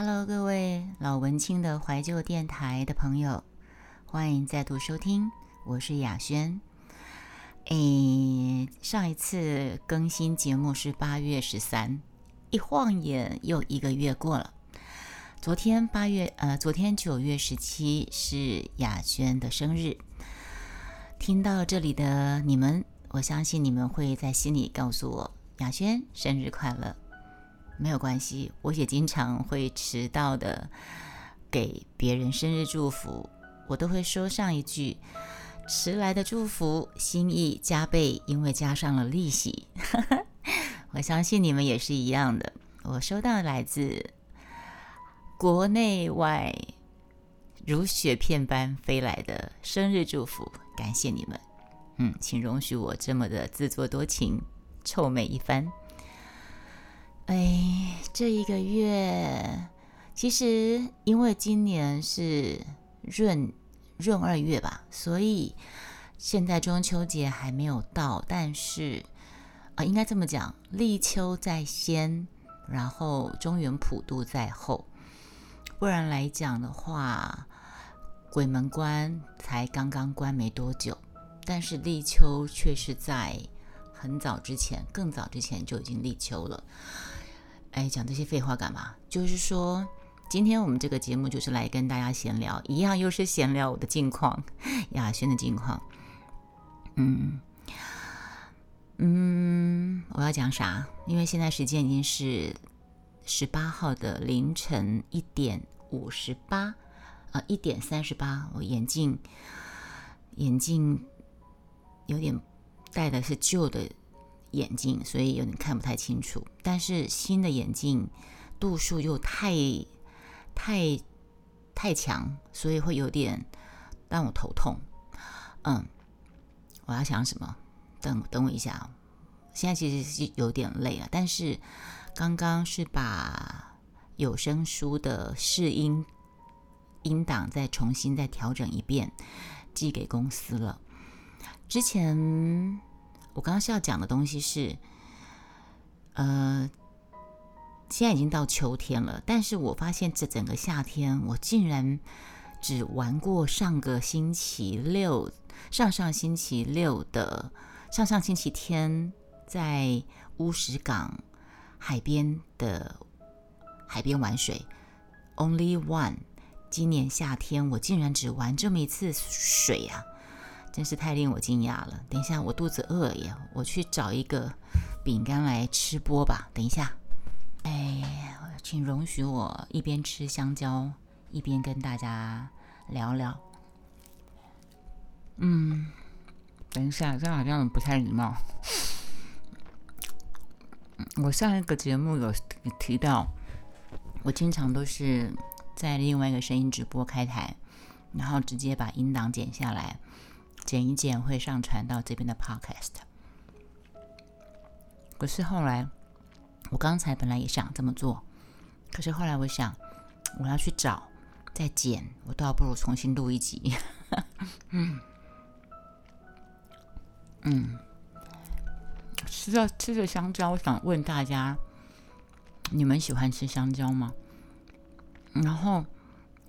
Hello，各位老文青的怀旧电台的朋友，欢迎再度收听，我是雅轩。诶，上一次更新节目是八月十三，一晃眼又一个月过了。昨天八月，呃，昨天九月十七是雅轩的生日。听到这里的你们，我相信你们会在心里告诉我：雅轩生日快乐。没有关系，我也经常会迟到的给别人生日祝福，我都会说上一句：“迟来的祝福，心意加倍，因为加上了利息。” 我相信你们也是一样的。我收到来自国内外如雪片般飞来的生日祝福，感谢你们。嗯，请容许我这么的自作多情，臭美一番。哎，这一个月，其实因为今年是闰闰二月吧，所以现在中秋节还没有到。但是啊，应该这么讲，立秋在先，然后中原普渡在后。不然来讲的话，鬼门关才刚刚关没多久，但是立秋却是在很早之前，更早之前就已经立秋了。哎，讲这些废话干嘛？就是说，今天我们这个节目就是来跟大家闲聊，一样又是闲聊我的近况，亚轩的近况。嗯嗯，我要讲啥？因为现在时间已经是十八号的凌晨一点五十八，啊，一点三十八。我眼镜眼镜有点戴的是旧的。眼镜，所以有点看不太清楚。但是新的眼镜度数又太、太、太强，所以会有点让我头痛。嗯，我要想什么？等等我一下。现在其实是有点累了，但是刚刚是把有声书的试音音档再重新再调整一遍，寄给公司了。之前。我刚刚是要讲的东西是，呃，现在已经到秋天了，但是我发现这整个夏天，我竟然只玩过上个星期六、上上星期六的上上星期天在乌石港海边的海边玩水，Only One。今年夏天我竟然只玩这么一次水啊！真是太令我惊讶了！等一下，我肚子饿了呀，我去找一个饼干来吃播吧。等一下，哎，请容许我一边吃香蕉一边跟大家聊聊。嗯，等一下，这样好像不太礼貌。我上一个节目有提到，我经常都是在另外一个声音直播开台，然后直接把音档剪下来。剪一剪会上传到这边的 Podcast，可是后来我刚才本来也想这么做，可是后来我想我要去找再剪，我倒不如重新录一集。嗯嗯，吃着吃着香蕉，我想问大家，你们喜欢吃香蕉吗？然后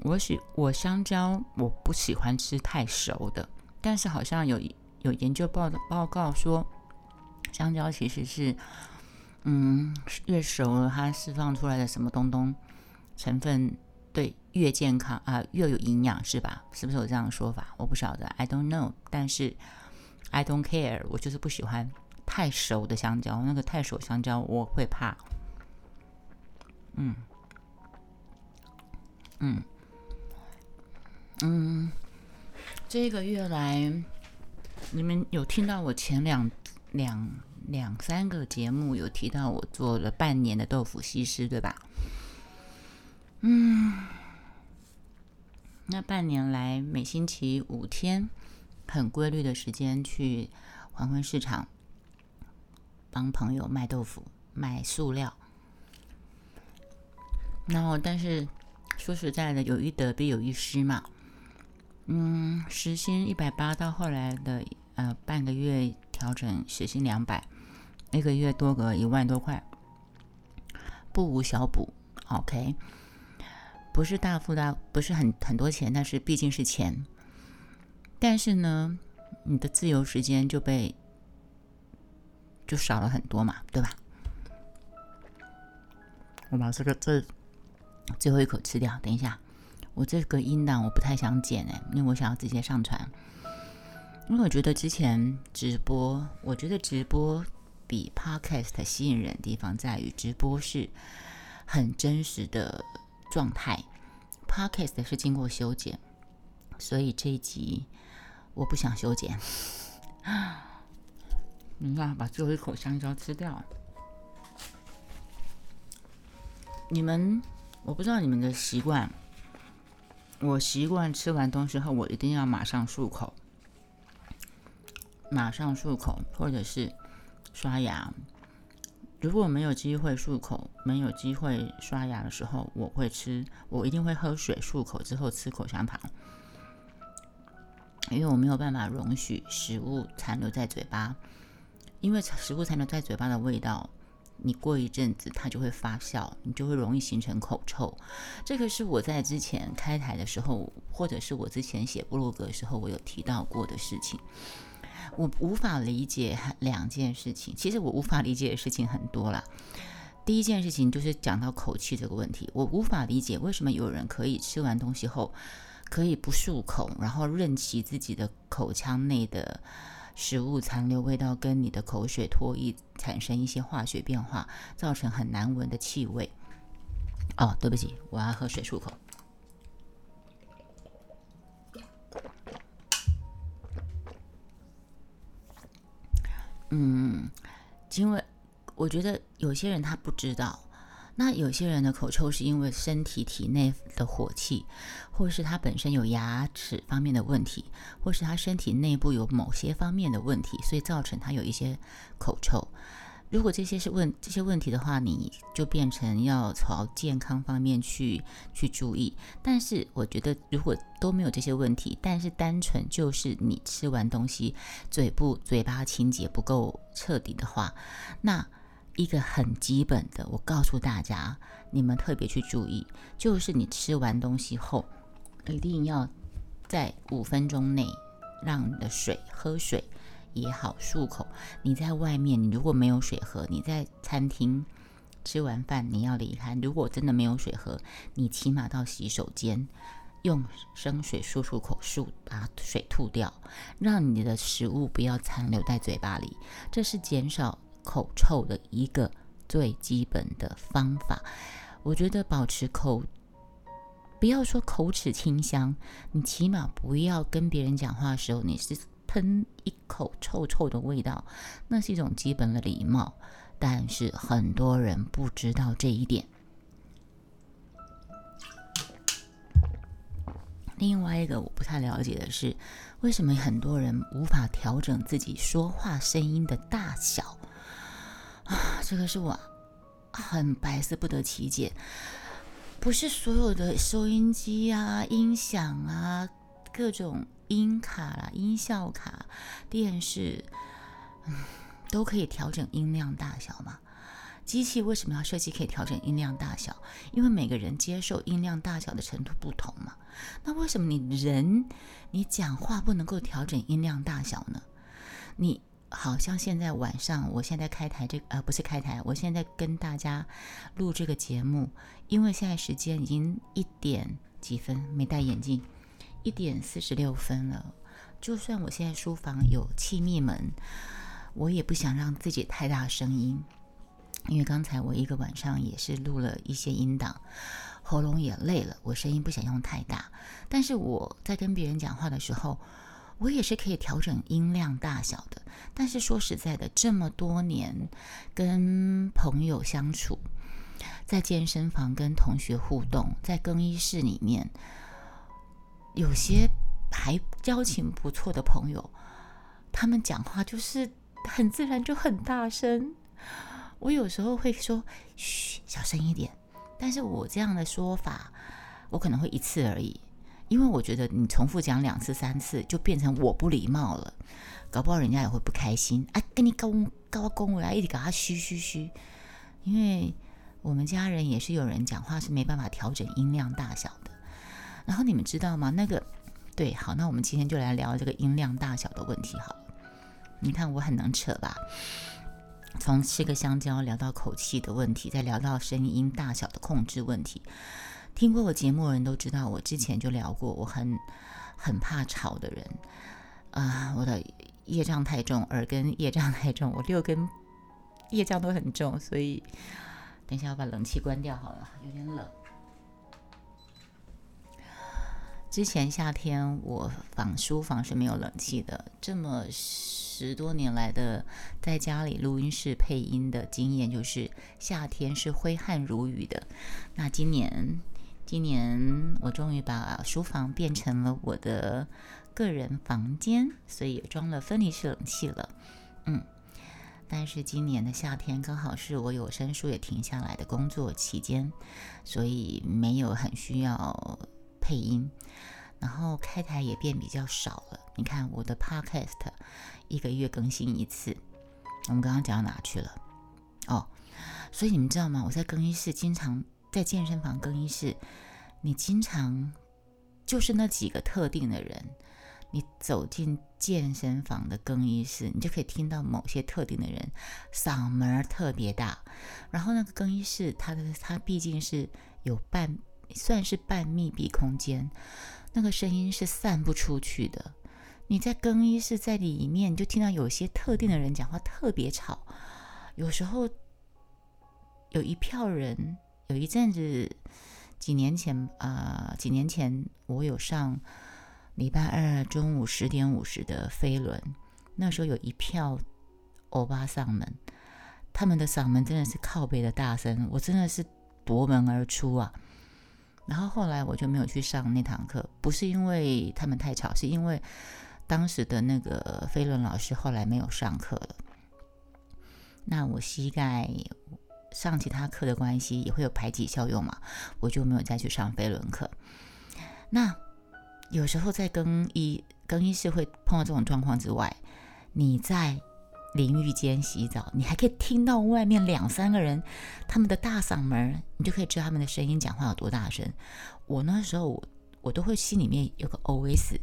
我喜我香蕉我不喜欢吃太熟的。但是好像有有研究报的报告说，香蕉其实是，嗯，越熟了它释放出来的什么东东成分对越健康啊越有营养是吧？是不是有这样的说法？我不晓得，I don't know。但是 I don't care，我就是不喜欢太熟的香蕉，那个太熟香蕉我会怕。嗯，嗯，嗯。这个月来，你们有听到我前两两两三个节目有提到我做了半年的豆腐西施，对吧？嗯，那半年来每星期五天很规律的时间去黄昏市场帮朋友卖豆腐、卖塑料。然后，但是说实在的，有一得必有一失嘛。嗯，时薪一百八，到后来的呃半个月调整时薪两百，一个月多个一万多块，不无小补。OK，不是大富大，不是很很多钱，但是毕竟是钱。但是呢，你的自由时间就被就少了很多嘛，对吧？我把这个这最后一口吃掉。等一下，我这个音档我不太想剪哎，因为我想要直接上传。因为我觉得之前直播，我觉得直播比 podcast 吸引人的地方在于，直播是很真实的状态，podcast 是经过修剪，所以这一集我不想修剪。你看，把最后一口香蕉吃掉。你们，我不知道你们的习惯。我习惯吃完东西后，我一定要马上漱口，马上漱口，或者是刷牙。如果没有机会漱口，没有机会刷牙的时候，我会吃，我一定会喝水漱口之后吃口香糖，因为我没有办法容许食物残留在嘴巴，因为食物残留在嘴巴的味道。你过一阵子，它就会发酵，你就会容易形成口臭。这个是我在之前开台的时候，或者是我之前写布洛格的时候，我有提到过的事情。我无法理解两件事情，其实我无法理解的事情很多了。第一件事情就是讲到口气这个问题，我无法理解为什么有人可以吃完东西后可以不漱口，然后任其自己的口腔内的。食物残留味道跟你的口水唾液产生一些化学变化，造成很难闻的气味。哦，对不起，我要喝水漱口。嗯，因为我觉得有些人他不知道。那有些人的口臭是因为身体体内的火气，或是他本身有牙齿方面的问题，或是他身体内部有某些方面的问题，所以造成他有一些口臭。如果这些是问这些问题的话，你就变成要朝健康方面去去注意。但是我觉得，如果都没有这些问题，但是单纯就是你吃完东西嘴部嘴巴清洁不够彻底的话，那。一个很基本的，我告诉大家，你们特别去注意，就是你吃完东西后，一定要在五分钟内让你的水喝水也好漱口。你在外面，你如果没有水喝，你在餐厅吃完饭你要离开，如果真的没有水喝，你起码到洗手间用生水漱漱口，漱把水吐掉，让你的食物不要残留在嘴巴里，这是减少。口臭的一个最基本的方法，我觉得保持口，不要说口齿清香，你起码不要跟别人讲话的时候，你是喷一口臭臭的味道，那是一种基本的礼貌。但是很多人不知道这一点。另外一个我不太了解的是，为什么很多人无法调整自己说话声音的大小？啊，这个是我很百思不得其解。不是所有的收音机啊、音响啊、各种音卡啦、音效卡、电视，嗯，都可以调整音量大小吗？机器为什么要设计可以调整音量大小？因为每个人接受音量大小的程度不同嘛。那为什么你人你讲话不能够调整音量大小呢？你？好像现在晚上，我现在开台这呃不是开台，我现在跟大家录这个节目，因为现在时间已经一点几分，没戴眼镜，一点四十六分了。就算我现在书房有气密门，我也不想让自己太大声音，因为刚才我一个晚上也是录了一些音档，喉咙也累了，我声音不想用太大。但是我在跟别人讲话的时候。我也是可以调整音量大小的，但是说实在的，这么多年跟朋友相处，在健身房跟同学互动，在更衣室里面，有些还交情不错的朋友，他们讲话就是很自然，就很大声。我有时候会说：“嘘，小声一点。”但是我这样的说法，我可能会一次而已。因为我觉得你重复讲两次三次，就变成我不礼貌了，搞不好人家也会不开心。哎，跟你高高恭维啊，一直给他嘘嘘嘘。因为我们家人也是有人讲话是没办法调整音量大小的。然后你们知道吗？那个，对，好，那我们今天就来聊这个音量大小的问题。好了，你看我很能扯吧？从吃个香蕉聊到口气的问题，再聊到声音大小的控制问题。听过我节目的人都知道，我之前就聊过，我很很怕吵的人啊，我的业障太重，耳根业障太重，我六根业障都很重，所以等一下我把冷气关掉好了，有点冷。之前夏天我房书房是没有冷气的，这么十多年来的在家里录音室配音的经验，就是夏天是挥汗如雨的。那今年，今年我终于把书房变成了我的个人房间，所以也装了分离式冷气了。嗯，但是今年的夏天刚好是我有声书也停下来的工作期间，所以没有很需要。配音，然后开台也变比较少了。你看我的 Podcast 一个月更新一次，我们刚刚讲到哪去了？哦，所以你们知道吗？我在更衣室经常在健身房更衣室，你经常就是那几个特定的人，你走进健身房的更衣室，你就可以听到某些特定的人嗓门特别大。然后那个更衣室，它的它毕竟是有半。算是半密闭空间，那个声音是散不出去的。你在更衣室在里面，就听到有些特定的人讲话特别吵。有时候有一票人，有一阵子，几年前啊，几年前我有上礼拜二中午十点五十的飞轮，那时候有一票欧巴桑们，他们的嗓门真的是靠背的大声，我真的是夺门而出啊！然后后来我就没有去上那堂课，不是因为他们太吵，是因为当时的那个飞轮老师后来没有上课了。那我膝盖上其他课的关系也会有排挤效用嘛，我就没有再去上飞轮课。那有时候在更衣更衣室会碰到这种状况之外，你在。淋浴间洗澡，你还可以听到外面两三个人他们的大嗓门，你就可以知道他们的声音讲话有多大声。我那时候我我都会心里面有个 OS，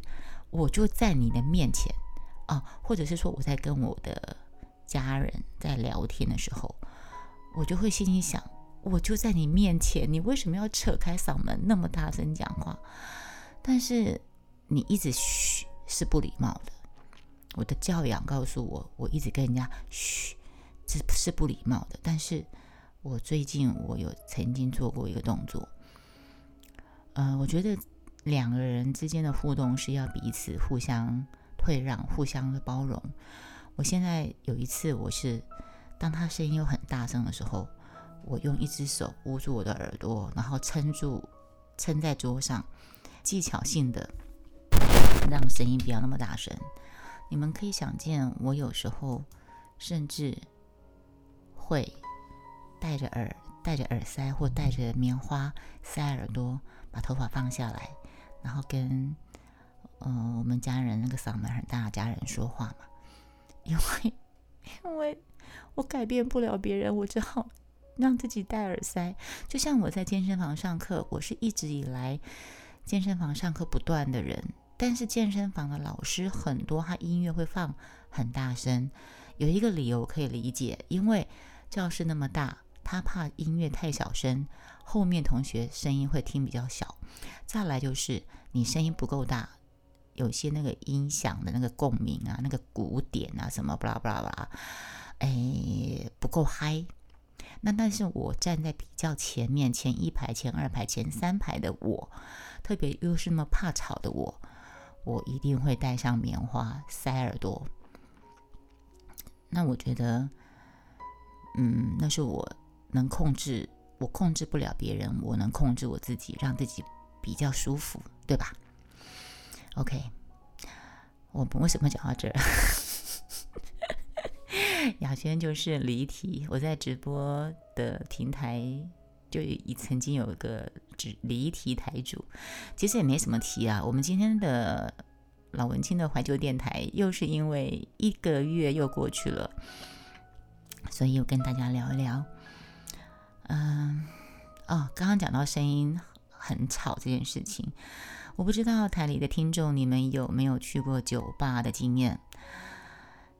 我就在你的面前啊，或者是说我在跟我的家人在聊天的时候，我就会心里想，我就在你面前，你为什么要扯开嗓门那么大声讲话？但是你一直嘘是不礼貌的。我的教养告诉我，我一直跟人家嘘，这是不礼貌的。但是我最近我有曾经做过一个动作，呃，我觉得两个人之间的互动是要彼此互相退让、互相的包容。我现在有一次，我是当他声音又很大声的时候，我用一只手捂住我的耳朵，然后撑住，撑在桌上，技巧性的让声音不要那么大声。你们可以想见，我有时候甚至会戴着耳戴着耳塞或戴着棉花塞耳朵，把头发放下来，然后跟嗯我们家人那个嗓门很大的家人说话嘛。因为 因为我改变不了别人，我只好 让自己戴耳塞。就像我在健身房上课，我是一直以来健身房上课不断的人。但是健身房的老师很多，他音乐会放很大声。有一个理由可以理解，因为教室那么大，他怕音乐太小声，后面同学声音会听比较小。再来就是你声音不够大，有些那个音响的那个共鸣啊，那个鼓点啊什么巴拉巴拉巴拉，哎不够嗨。那但是我站在比较前面，前一排、前二排、前三排的我，特别又是那么怕吵的我。我一定会带上棉花塞耳朵。那我觉得，嗯，那是我能控制，我控制不了别人，我能控制我自己，让自己比较舒服，对吧？OK，我们为什么讲到这儿？雅轩就是离题。我在直播的平台就已曾经有一个。只离题台主，其实也没什么题啊。我们今天的老文青的怀旧电台，又是因为一个月又过去了，所以又跟大家聊一聊。嗯，哦，刚刚讲到声音很吵这件事情，我不知道台里的听众你们有没有去过酒吧的经验？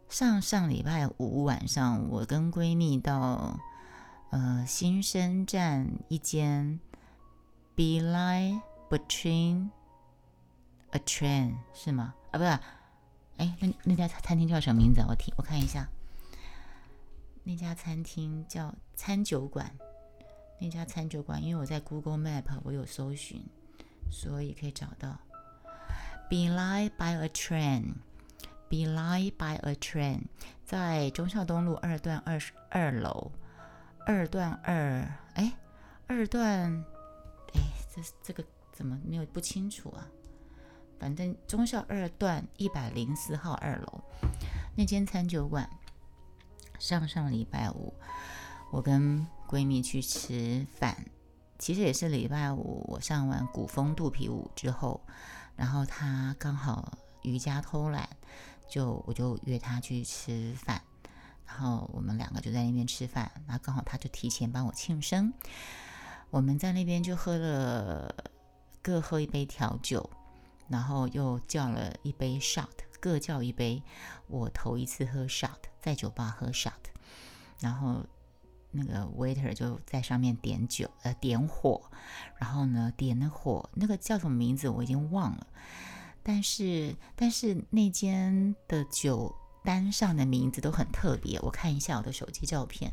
上上礼拜五晚上，我跟闺蜜到呃新生站一间 Be Line Between a Train 是吗？啊，不是，哎，那那家餐厅叫什么名字？我听我看一下，那家餐厅叫餐酒馆。那家餐酒馆，因为我在 Google Map 我有搜寻，所以可以找到。Be Line by a train be Line by a Train，在忠孝东路二段二十二楼，二段二，哎，二段，哎，这这个怎么没有不清楚啊？反正忠孝二段一百零四号二楼那间餐酒馆，上上礼拜五我跟闺蜜去吃饭，其实也是礼拜五我上完古风肚皮舞之后，然后她刚好瑜伽偷懒，就我就约他去吃饭，然后我们两个就在那边吃饭，然后刚好他就提前帮我庆生，我们在那边就喝了各喝一杯调酒。然后又叫了一杯 shot，各叫一杯。我头一次喝 shot，在酒吧喝 shot，然后那个 waiter 就在上面点酒，呃，点火，然后呢，点的火那个叫什么名字我已经忘了，但是但是那间的酒单上的名字都很特别，我看一下我的手机照片，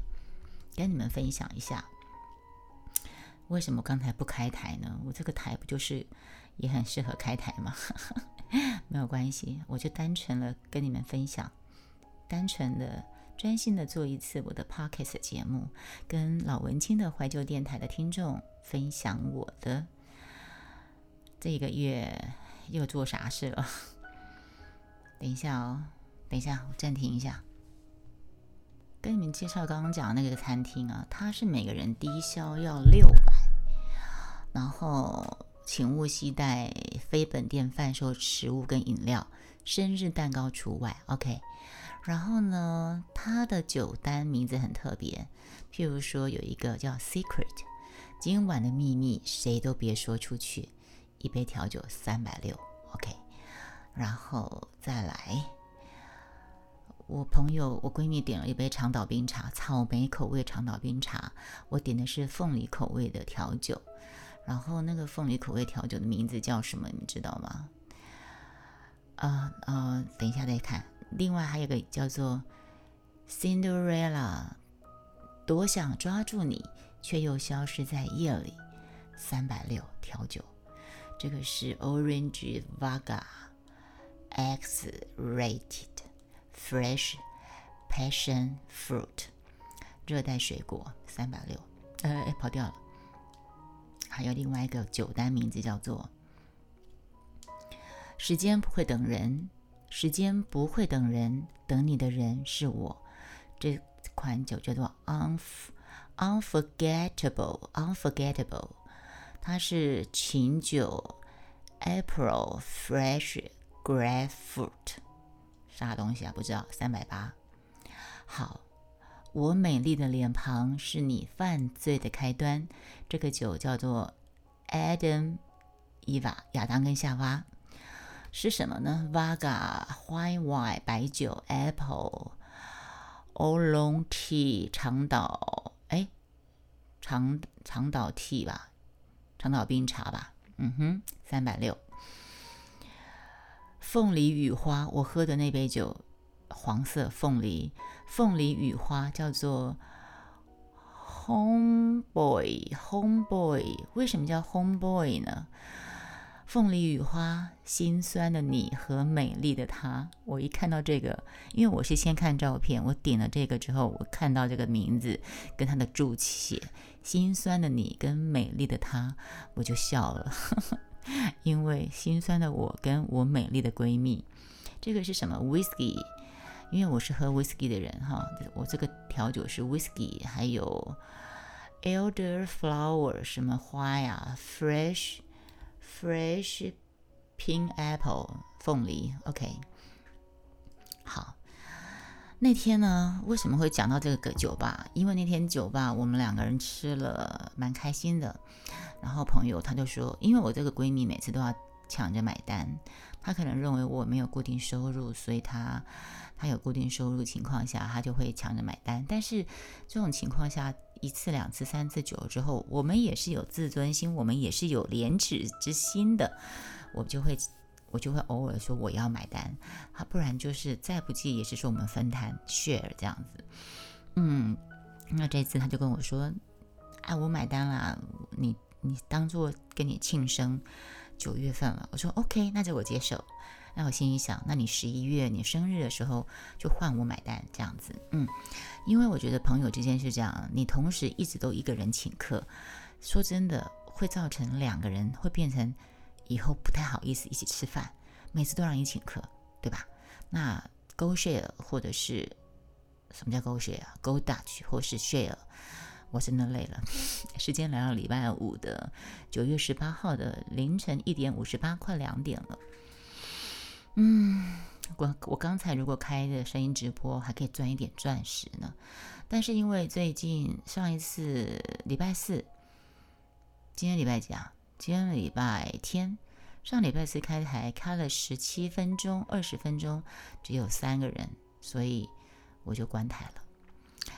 跟你们分享一下。为什么刚才不开台呢？我这个台不就是？也很适合开台吗，没有关系，我就单纯的跟你们分享，单纯的专心的做一次我的 podcast 节目，跟老文青的怀旧电台的听众分享我的这个月又做啥事了。等一下哦，等一下，我暂停一下，跟你们介绍刚刚讲的那个餐厅啊，它是每个人低消要六百，然后。请勿携带非本店贩售食物跟饮料，生日蛋糕除外。OK，然后呢，它的酒单名字很特别，譬如说有一个叫 Secret，今晚的秘密谁都别说出去，一杯调酒三百六。OK，然后再来，我朋友我闺蜜点了一杯长岛冰茶，草莓口味长岛冰茶，我点的是凤梨口味的调酒。然后那个凤梨口味调酒的名字叫什么？你们知道吗？啊呃，等一下再看。另外还有个叫做 Cinderella，多想抓住你，却又消失在夜里。三百六调酒，这个是 Orange Vaga X Rated Fresh Passion Fruit，热带水果，三百六。呃，跑掉了。还有另外一个酒单，名字叫做“时间不会等人”，时间不会等人，等你的人是我。这款酒叫做 “unforgettable”，unforgettable，它是琴酒，April Fresh Grapefruit，啥东西啊？不知道，三百八。好。我美丽的脸庞是你犯罪的开端。这个酒叫做 Adam Eva 亚当跟夏娃，是什么呢？Vaga White Wine 白酒，Apple Oolong Tea 长岛哎长长岛 Tea 吧，长岛冰茶吧。嗯哼，三百六。凤梨雨花，我喝的那杯酒。黄色凤梨，凤梨雨花叫做 Homeboy，Homeboy，为什么叫 Homeboy 呢？凤梨雨花，心酸的你和美丽的他。我一看到这个，因为我是先看照片，我点了这个之后，我看到这个名字跟他的注写“心酸的你跟美丽的她”，我就笑了，因为心酸的我跟我美丽的闺蜜，这个是什么？Whisky？因为我是喝 whisky 的人哈，我这个调酒是 whisky，还有 elderflower 什么花呀，fresh fresh pink apple 凤梨，OK，好，那天呢，为什么会讲到这个酒吧？因为那天酒吧我们两个人吃了蛮开心的。然后朋友他就说，因为我这个闺蜜每次都要抢着买单，她可能认为我没有固定收入，所以她她有固定收入情况下，她就会抢着买单。但是这种情况下，一次、两次、三次久了之后，我们也是有自尊心，我们也是有廉耻之心的，我就会。我就会偶尔说我要买单，他不然就是再不济也是说我们分摊 share 这样子。嗯，那这次他就跟我说，哎，我买单了，你你当做跟你庆生，九月份了。我说 OK，那就我接受。那我心里想，那你十一月你生日的时候就换我买单这样子。嗯，因为我觉得朋友之间是这样，你同时一直都一个人请客，说真的会造成两个人会变成。以后不太好意思一起吃饭，每次都让你请客，对吧？那 Go Share 或者是什么叫 Go Share？Go Dutch 或是 Share，我真的累了。时间来到礼拜五的九月十八号的凌晨一点五十八，快两点了。嗯，我我刚才如果开的声音直播，还可以赚一点钻石呢。但是因为最近上一次礼拜四，今天礼拜几啊？今天礼拜天，上礼拜四开台开了十七分钟，二十分钟只有三个人，所以我就关台了。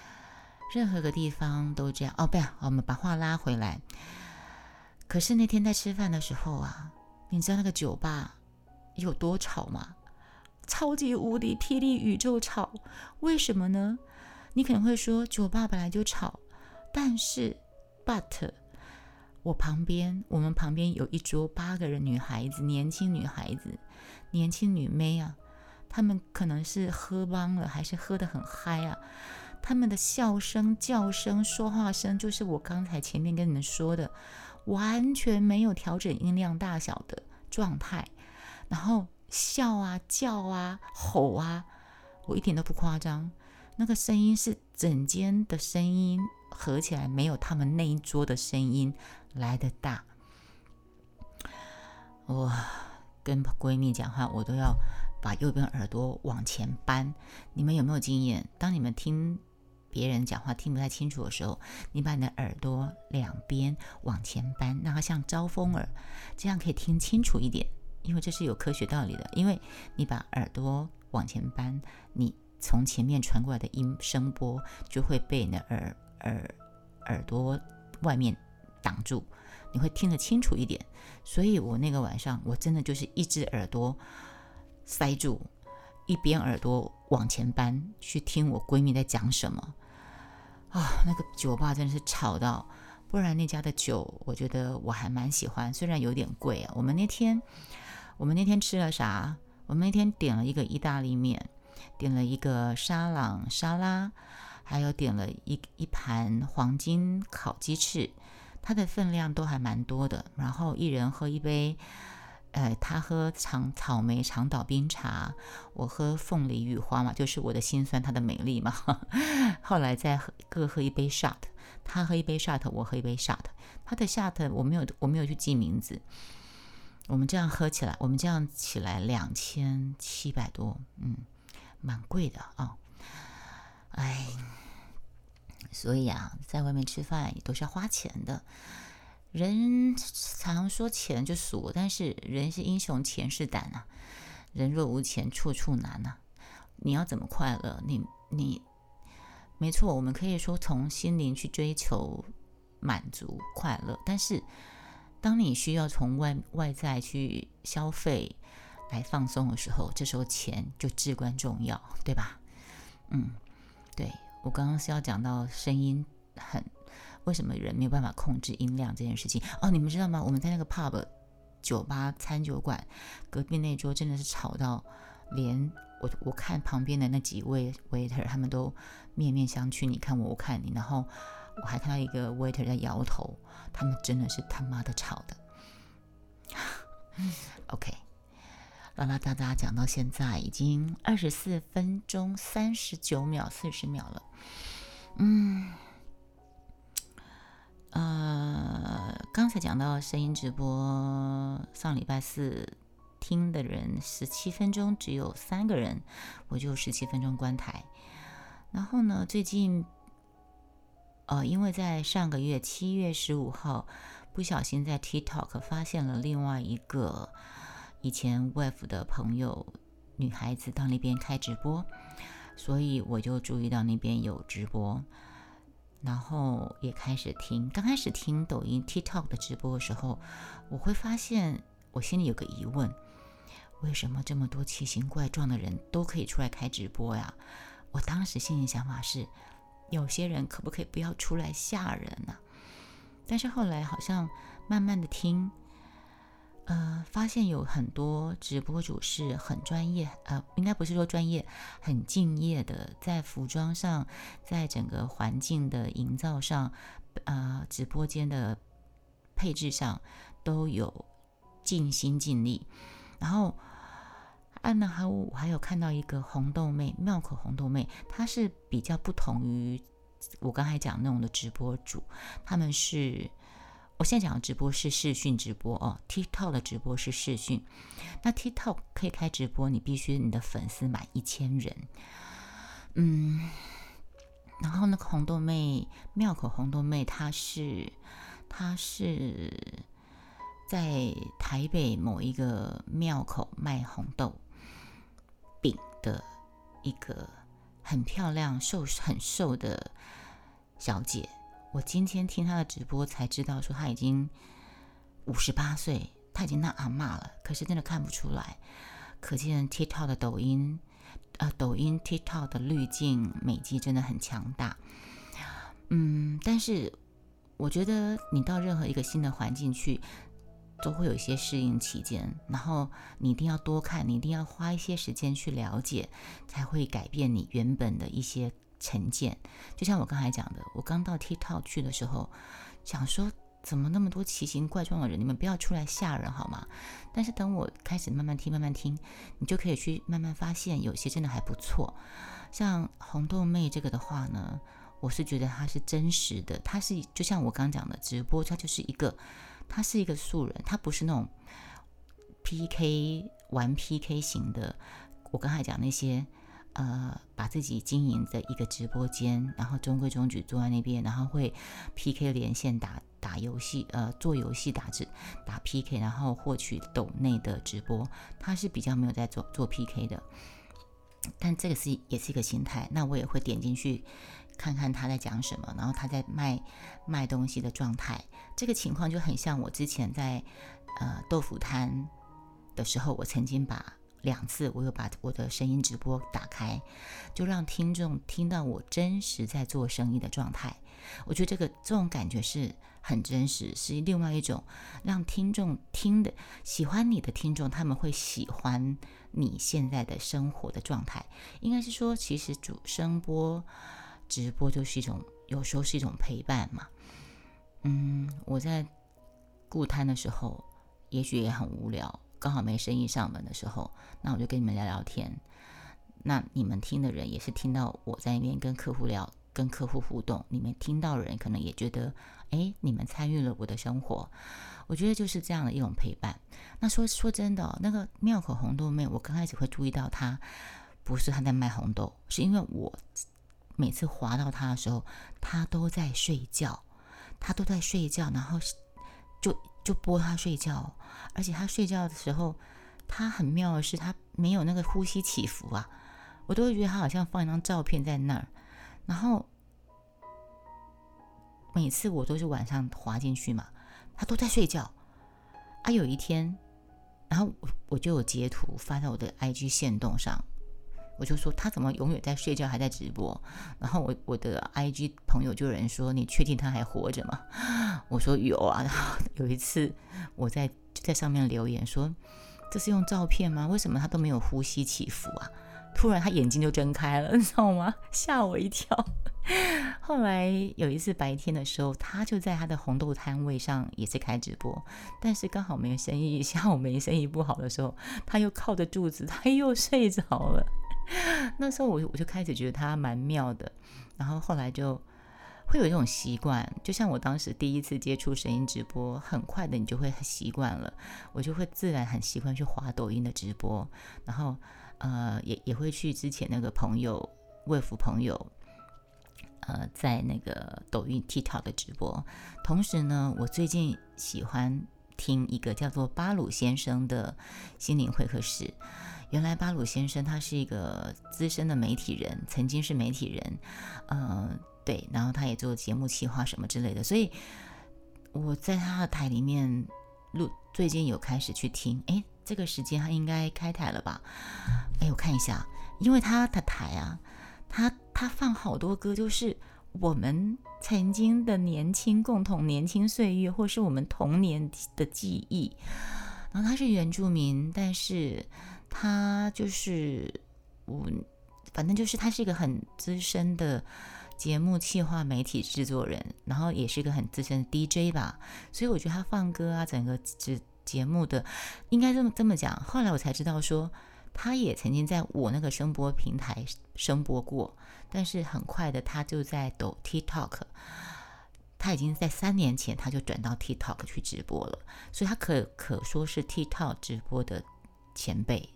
任何个地方都这样哦，不要，我们把话拉回来。可是那天在吃饭的时候啊，你知道那个酒吧有多吵吗？超级无敌霹雳宇宙吵！为什么呢？你可能会说酒吧本来就吵，但是，but。我旁边，我们旁边有一桌八个人，女孩子，年轻女孩子，年轻女妹啊，她们可能是喝懵了，还是喝得很嗨啊？她们的笑声、叫声、说话声，就是我刚才前面跟你们说的，完全没有调整音量大小的状态，然后笑啊、叫啊、吼啊，我一点都不夸张，那个声音是整间的声音合起来没有他们那一桌的声音。来的大，我跟闺蜜讲话，我都要把右边耳朵往前搬。你们有没有经验？当你们听别人讲话听不太清楚的时候，你把你的耳朵两边往前搬，让它像招风耳，这样可以听清楚一点。因为这是有科学道理的。因为你把耳朵往前搬，你从前面传过来的音声波就会被你的耳耳耳朵外面。挡住，你会听得清楚一点。所以我那个晚上，我真的就是一只耳朵塞住，一边耳朵往前搬去听我闺蜜在讲什么啊。那个酒吧真的是吵到，不然那家的酒，我觉得我还蛮喜欢，虽然有点贵啊。我们那天，我们那天吃了啥？我们那天点了一个意大利面，点了一个沙朗沙拉，还有点了一一盘黄金烤鸡翅。它的分量都还蛮多的，然后一人喝一杯，呃，他喝长草莓长岛冰茶，我喝凤梨雨花嘛，就是我的心酸，他的美丽嘛。后来再喝各喝一杯 shot，他喝一杯 shot，我喝一杯 shot，他的 shot 我没有我没有去记名字，我们这样喝起来，我们这样起来两千七百多，嗯，蛮贵的啊，哎。所以啊，在外面吃饭也都是要花钱的。人常说钱就俗，但是人是英雄，钱是胆啊。人若无钱，处处难啊。你要怎么快乐？你你没错，我们可以说从心灵去追求满足快乐，但是当你需要从外外在去消费来放松的时候，这时候钱就至关重要，对吧？嗯，对。我刚刚是要讲到声音很，为什么人没有办法控制音量这件事情哦？你们知道吗？我们在那个 pub 酒吧餐酒馆隔壁那桌真的是吵到，连我我看旁边的那几位 waiter 他们都面面相觑，你看我，我看你，然后我还看到一个 waiter 在摇头，他们真的是他妈的吵的。OK。啦啦哒哒讲到现在已经二十四分钟三十九秒四十秒了，嗯，呃，刚才讲到声音直播，上礼拜四听的人十七分钟只有三个人，我就十七分钟关台。然后呢，最近，呃，因为在上个月七月十五号，不小心在 TikTok 发现了另外一个以前 WAF 的朋友女孩子到那边开直播，所以我就注意到那边有直播。然后也开始听，刚开始听抖音 TikTok 的直播的时候，我会发现我心里有个疑问：为什么这么多奇形怪状的人都可以出来开直播呀？我当时心里想法是，有些人可不可以不要出来吓人呢？但是后来好像慢慢的听。呃，发现有很多直播主是很专业，呃，应该不是说专业，很敬业的，在服装上，在整个环境的营造上，呃，直播间的配置上都有尽心尽力。然后，安娜还有还有看到一个红豆妹，妙口红豆妹，她是比较不同于我刚才讲那种的直播主，他们是。我现在讲的直播是视讯直播哦，TikTok 的直播是视讯。那 TikTok 可以开直播，你必须你的粉丝满一千人。嗯，然后那个红豆妹，庙口红豆妹，她是她是在台北某一个庙口卖红豆饼的一个很漂亮、瘦很瘦的小姐。我今天听他的直播才知道，说他已经五十八岁，他已经那阿妈了。可是真的看不出来，可见 TikTok 的抖音，呃，抖音 TikTok 的滤镜美肌真的很强大。嗯，但是我觉得你到任何一个新的环境去，都会有一些适应期间，然后你一定要多看，你一定要花一些时间去了解，才会改变你原本的一些。成见，就像我刚才讲的，我刚到 TikTok 去的时候，想说怎么那么多奇形怪状的人，你们不要出来吓人好吗？但是等我开始慢慢听，慢慢听，你就可以去慢慢发现，有些真的还不错。像红豆妹这个的话呢，我是觉得她是真实的，她是就像我刚讲的直播，她就是一个，她是一个素人，她不是那种 PK 玩 PK 型的。我刚才讲那些。呃，把自己经营的一个直播间，然后中规中矩坐在那边，然后会 PK 连线打打游戏，呃，做游戏打字打 PK，然后获取抖内的直播，他是比较没有在做做 PK 的，但这个是也是一个心态。那我也会点进去看看他在讲什么，然后他在卖卖东西的状态，这个情况就很像我之前在呃豆腐摊的时候，我曾经把。两次，我又把我的声音直播打开，就让听众听到我真实在做生意的状态。我觉得这个这种感觉是很真实，是另外一种让听众听的喜欢你的听众，他们会喜欢你现在的生活的状态。应该是说，其实主声波直播就是一种，有时候是一种陪伴嘛。嗯，我在顾摊的时候，也许也很无聊。刚好没生意上门的时候，那我就跟你们聊聊天。那你们听的人也是听到我在那边跟客户聊、跟客户互动。你们听到的人可能也觉得，哎，你们参与了我的生活。我觉得就是这样的一种陪伴。那说说真的，那个妙口红豆妹，我刚开始会注意到她，不是她在卖红豆，是因为我每次滑到她的时候，她都在睡觉，她都在睡觉，然后就。就播他睡觉，而且他睡觉的时候，他很妙的是，他没有那个呼吸起伏啊，我都会觉得他好像放一张照片在那儿。然后每次我都是晚上滑进去嘛，他都在睡觉。啊，有一天，然后我我就有截图发在我的 IG 线动上。我就说他怎么永远在睡觉，还在直播？然后我我的 IG 朋友就有人说：“你确定他还活着吗？”我说有啊。然后有一次我在在上面留言说：“这是用照片吗？为什么他都没有呼吸起伏啊？”突然他眼睛就睁开了，你知道吗？吓我一跳。后来有一次白天的时候，他就在他的红豆摊位上也是开直播，但是刚好没生意，下午没生意不好的时候，他又靠着柱子，他又睡着了。那时候我我就开始觉得他蛮妙的，然后后来就会有一种习惯，就像我当时第一次接触声音直播，很快的你就会很习惯了，我就会自然很习惯去滑抖音的直播，然后呃也也会去之前那个朋友魏福朋友，呃在那个抖音 TikTok 的直播，同时呢，我最近喜欢听一个叫做巴鲁先生的心灵会客室。原来巴鲁先生他是一个资深的媒体人，曾经是媒体人，嗯。对，然后他也做节目企划什么之类的，所以我在他的台里面录，最近有开始去听。哎，这个时间他应该开台了吧？哎，我看一下，因为他的台啊，他他放好多歌，就是我们曾经的年轻共同年轻岁月，或是我们童年的记忆。然后他是原住民，但是他就是我，反正就是他是一个很资深的。节目企划、媒体制作人，然后也是一个很资深的 DJ 吧，所以我觉得他放歌啊，整个节节目的应该这么这么讲。后来我才知道说，他也曾经在我那个声波平台声播过，但是很快的他就在抖 TikTok，他已经在三年前他就转到 TikTok 去直播了，所以他可可说是 TikTok 直播的前辈，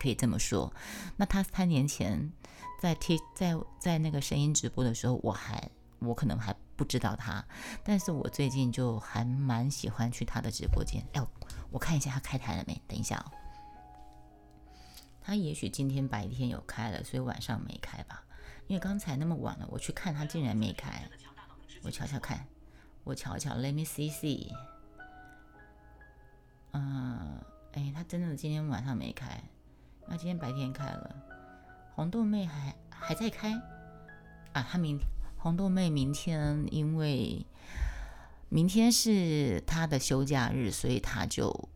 可以这么说。那他三年前。在 T 在在那个声音直播的时候，我还我可能还不知道他，但是我最近就还蛮喜欢去他的直播间。哎，我看一下他开台了没？等一下哦，他也许今天白天有开了，所以晚上没开吧？因为刚才那么晚了，我去看他竟然没开。我瞧瞧看，我瞧瞧，Let me see see。嗯，哎，他真的今天晚上没开，那今天白天开了。红豆妹还还在开啊！他明红豆妹明天因为明天是她的休假日，所以她就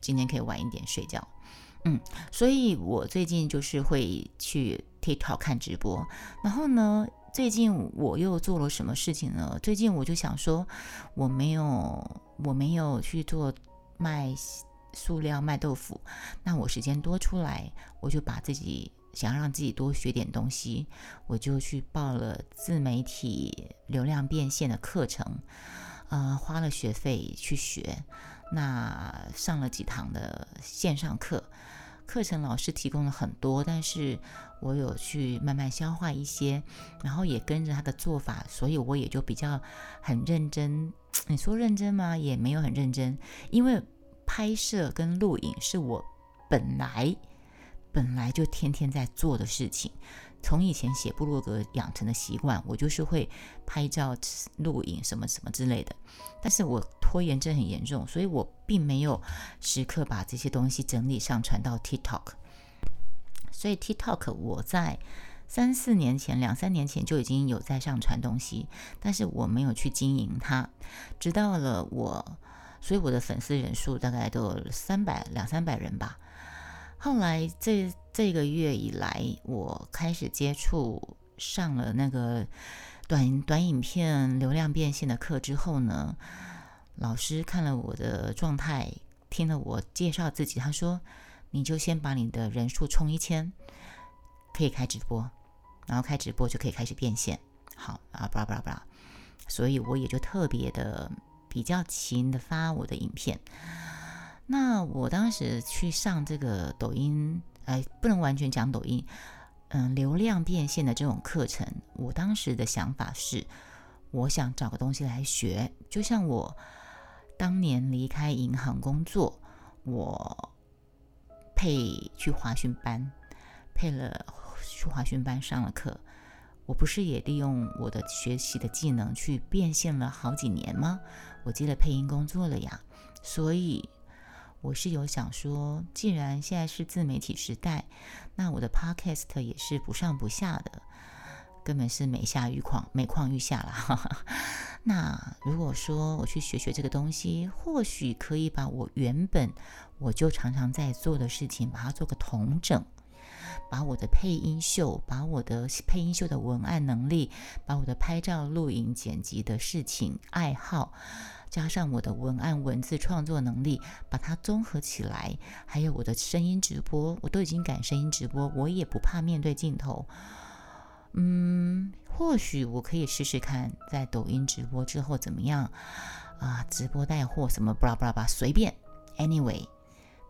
今天可以晚一点睡觉。嗯，所以我最近就是会去 TikTok 看直播。然后呢，最近我又做了什么事情呢？最近我就想说，我没有我没有去做卖塑料卖豆腐，那我时间多出来，我就把自己。想要让自己多学点东西，我就去报了自媒体流量变现的课程，呃，花了学费去学，那上了几堂的线上课，课程老师提供了很多，但是我有去慢慢消化一些，然后也跟着他的做法，所以我也就比较很认真。你说认真吗？也没有很认真，因为拍摄跟录影是我本来。本来就天天在做的事情，从以前写部落格养成的习惯，我就是会拍照、录影什么什么之类的。但是我拖延症很严重，所以我并没有时刻把这些东西整理上传到 TikTok。所以 TikTok 我在三四年前、两三年前就已经有在上传东西，但是我没有去经营它。直到了我，所以我的粉丝人数大概都有三百两三百人吧。后来这这个月以来，我开始接触上了那个短短影片流量变现的课之后呢，老师看了我的状态，听了我介绍自己，他说：“你就先把你的人数冲一千，可以开直播，然后开直播就可以开始变现。”好啊，巴拉巴拉巴拉，所以我也就特别的比较勤的发我的影片。那我当时去上这个抖音，哎，不能完全讲抖音，嗯，流量变现的这种课程。我当时的想法是，我想找个东西来学，就像我当年离开银行工作，我配去华训班，配了去华训班上了课，我不是也利用我的学习的技能去变现了好几年吗？我接了配音工作了呀，所以。我是有想说，既然现在是自媒体时代，那我的 podcast 也是不上不下的，根本是每下愈况，每况愈下了。那如果说我去学学这个东西，或许可以把我原本我就常常在做的事情，把它做个统整，把我的配音秀，把我的配音秀的文案能力，把我的拍照、录影、剪辑的事情爱好。加上我的文案文字创作能力，把它综合起来，还有我的声音直播，我都已经敢声音直播，我也不怕面对镜头。嗯，或许我可以试试看，在抖音直播之后怎么样啊？直播带货什么，巴拉巴拉巴，随便，anyway。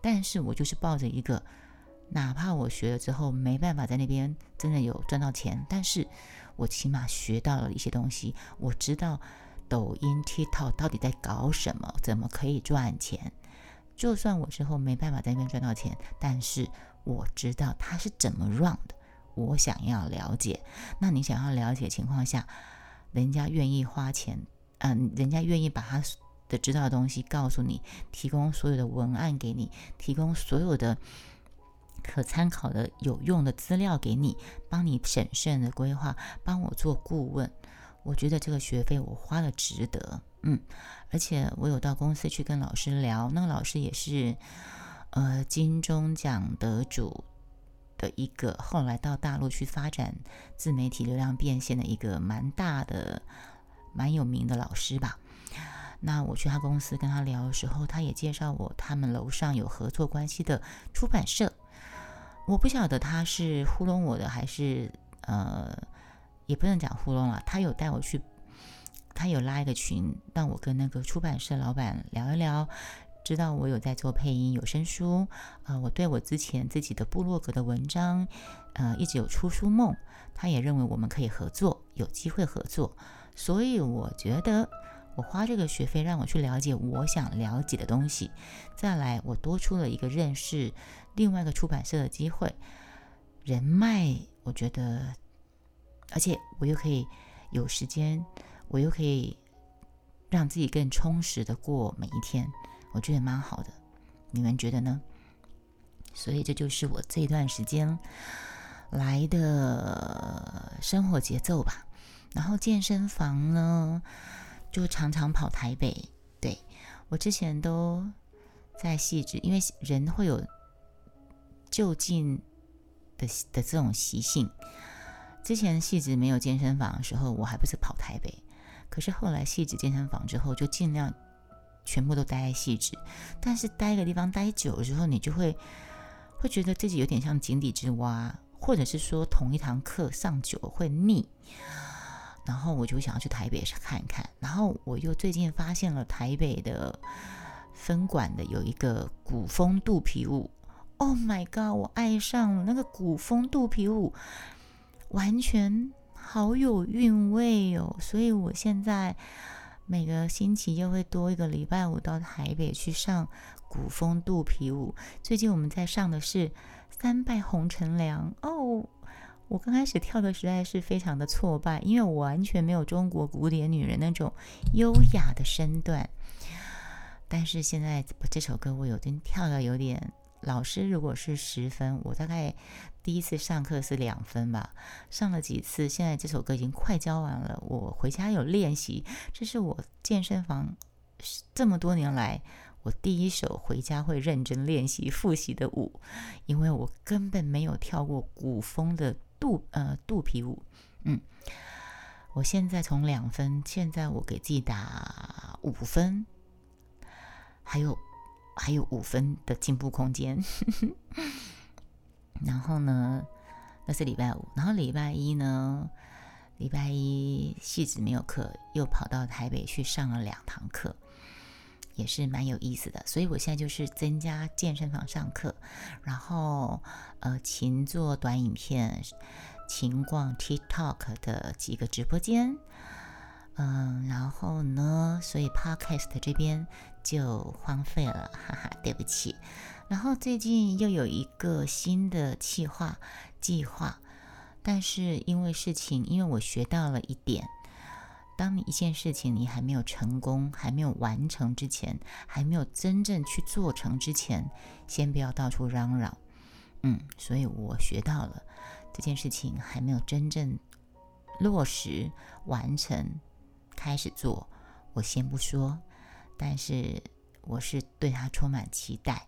但是我就是抱着一个，哪怕我学了之后没办法在那边真的有赚到钱，但是我起码学到了一些东西，我知道抖音 TikTok 到底在搞什么，怎么可以赚钱。就算我之后没办法在那边赚到钱，但是我知道它是怎么 run 的。我想要了解，那你想要了解情况下，人家愿意花钱，嗯，人家愿意把他的知道的东西告诉你，提供所有的文案给你，提供所有的可参考的有用的资料给你，帮你审慎的规划，帮我做顾问。我觉得这个学费我花了值得，嗯，而且我有到公司去跟老师聊，那个老师也是呃金钟奖得主。的一个后来到大陆去发展自媒体流量变现的一个蛮大的、蛮有名的老师吧。那我去他公司跟他聊的时候，他也介绍我他们楼上有合作关系的出版社。我不晓得他是糊弄我的，还是呃，也不能讲糊弄了。他有带我去，他有拉一个群，让我跟那个出版社老板聊一聊。知道我有在做配音有声书，呃，我对我之前自己的部落格的文章，呃，一直有出书梦。他也认为我们可以合作，有机会合作。所以我觉得，我花这个学费让我去了解我想了解的东西。再来，我多出了一个认识另外一个出版社的机会，人脉。我觉得，而且我又可以有时间，我又可以让自己更充实的过每一天。我觉得蛮好的，你们觉得呢？所以这就是我这段时间来的生活节奏吧。然后健身房呢，就常常跑台北。对我之前都在细致，因为人会有就近的的这种习性。之前细致没有健身房的时候，我还不是跑台北。可是后来细致健身房之后，就尽量。全部都待在细致，但是待一个地方待久了之后，你就会会觉得自己有点像井底之蛙，或者是说同一堂课上久了会腻。然后我就想要去台北看一看。然后我又最近发现了台北的分馆的有一个古风肚皮舞，Oh my god！我爱上了那个古风肚皮舞，完全好有韵味哦。所以我现在。每个星期又会多一个礼拜五到台北去上古风肚皮舞。最近我们在上的是三拜红尘凉哦。我刚开始跳的实在是非常的挫败，因为我完全没有中国古典女人那种优雅的身段。但是现在这首歌我有点跳的有点。老师如果是十分，我大概第一次上课是两分吧。上了几次，现在这首歌已经快教完了。我回家有练习，这是我健身房这么多年来我第一首回家会认真练习复习的舞，因为我根本没有跳过古风的肚呃肚皮舞。嗯，我现在从两分，现在我给自己打五分，还有。还有五分的进步空间。然后呢，那是礼拜五。然后礼拜一呢，礼拜一戏子没有课，又跑到台北去上了两堂课，也是蛮有意思的。所以我现在就是增加健身房上课，然后呃勤做短影片，勤逛 TikTok 的几个直播间。嗯，然后呢，所以 Podcast 这边就荒废了，哈哈，对不起。然后最近又有一个新的计划计划，但是因为事情，因为我学到了一点，当你一件事情你还没有成功、还没有完成之前，还没有真正去做成之前，先不要到处嚷嚷。嗯，所以我学到了这件事情还没有真正落实完成。开始做，我先不说，但是我是对他充满期待。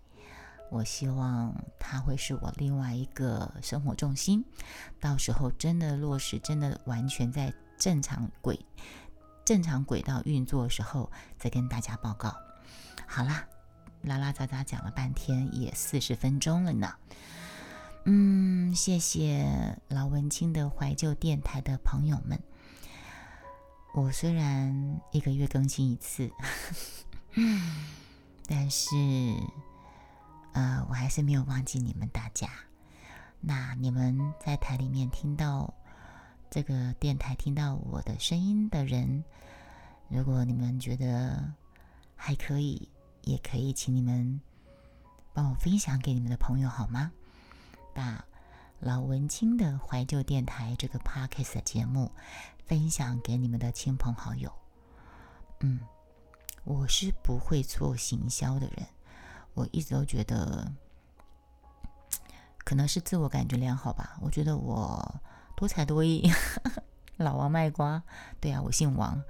我希望他会是我另外一个生活重心。到时候真的落实，真的完全在正常轨、正常轨道运作的时候，再跟大家报告。好啦，拉拉杂杂讲了半天，也四十分钟了呢。嗯，谢谢老文青的怀旧电台的朋友们。我虽然一个月更新一次，但是呃，我还是没有忘记你们大家。那你们在台里面听到这个电台、听到我的声音的人，如果你们觉得还可以，也可以请你们帮我分享给你们的朋友，好吗？把老文青的怀旧电台这个 podcast 节目。分享给你们的亲朋好友。嗯，我是不会做行销的人，我一直都觉得，可能是自我感觉良好吧。我觉得我多才多艺，老王卖瓜。对啊，我姓王，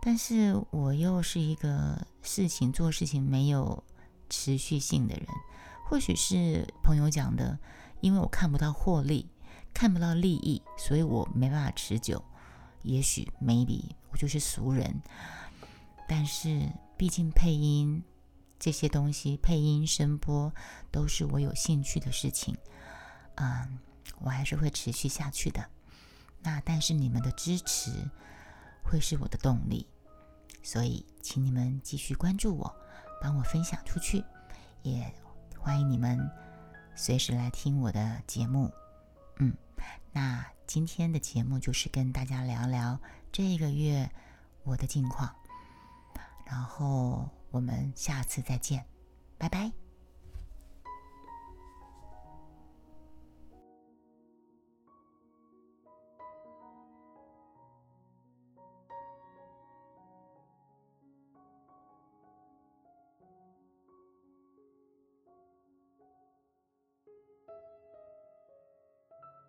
但是我又是一个事情做事情没有持续性的人。或许是朋友讲的，因为我看不到获利，看不到利益，所以我没办法持久。也许 maybe 我就是俗人，但是毕竟配音这些东西，配音声波都是我有兴趣的事情，嗯，我还是会持续下去的。那但是你们的支持会是我的动力，所以请你们继续关注我，帮我分享出去，也欢迎你们随时来听我的节目。嗯，那。今天的节目就是跟大家聊聊这个月我的近况，然后我们下次再见，拜拜。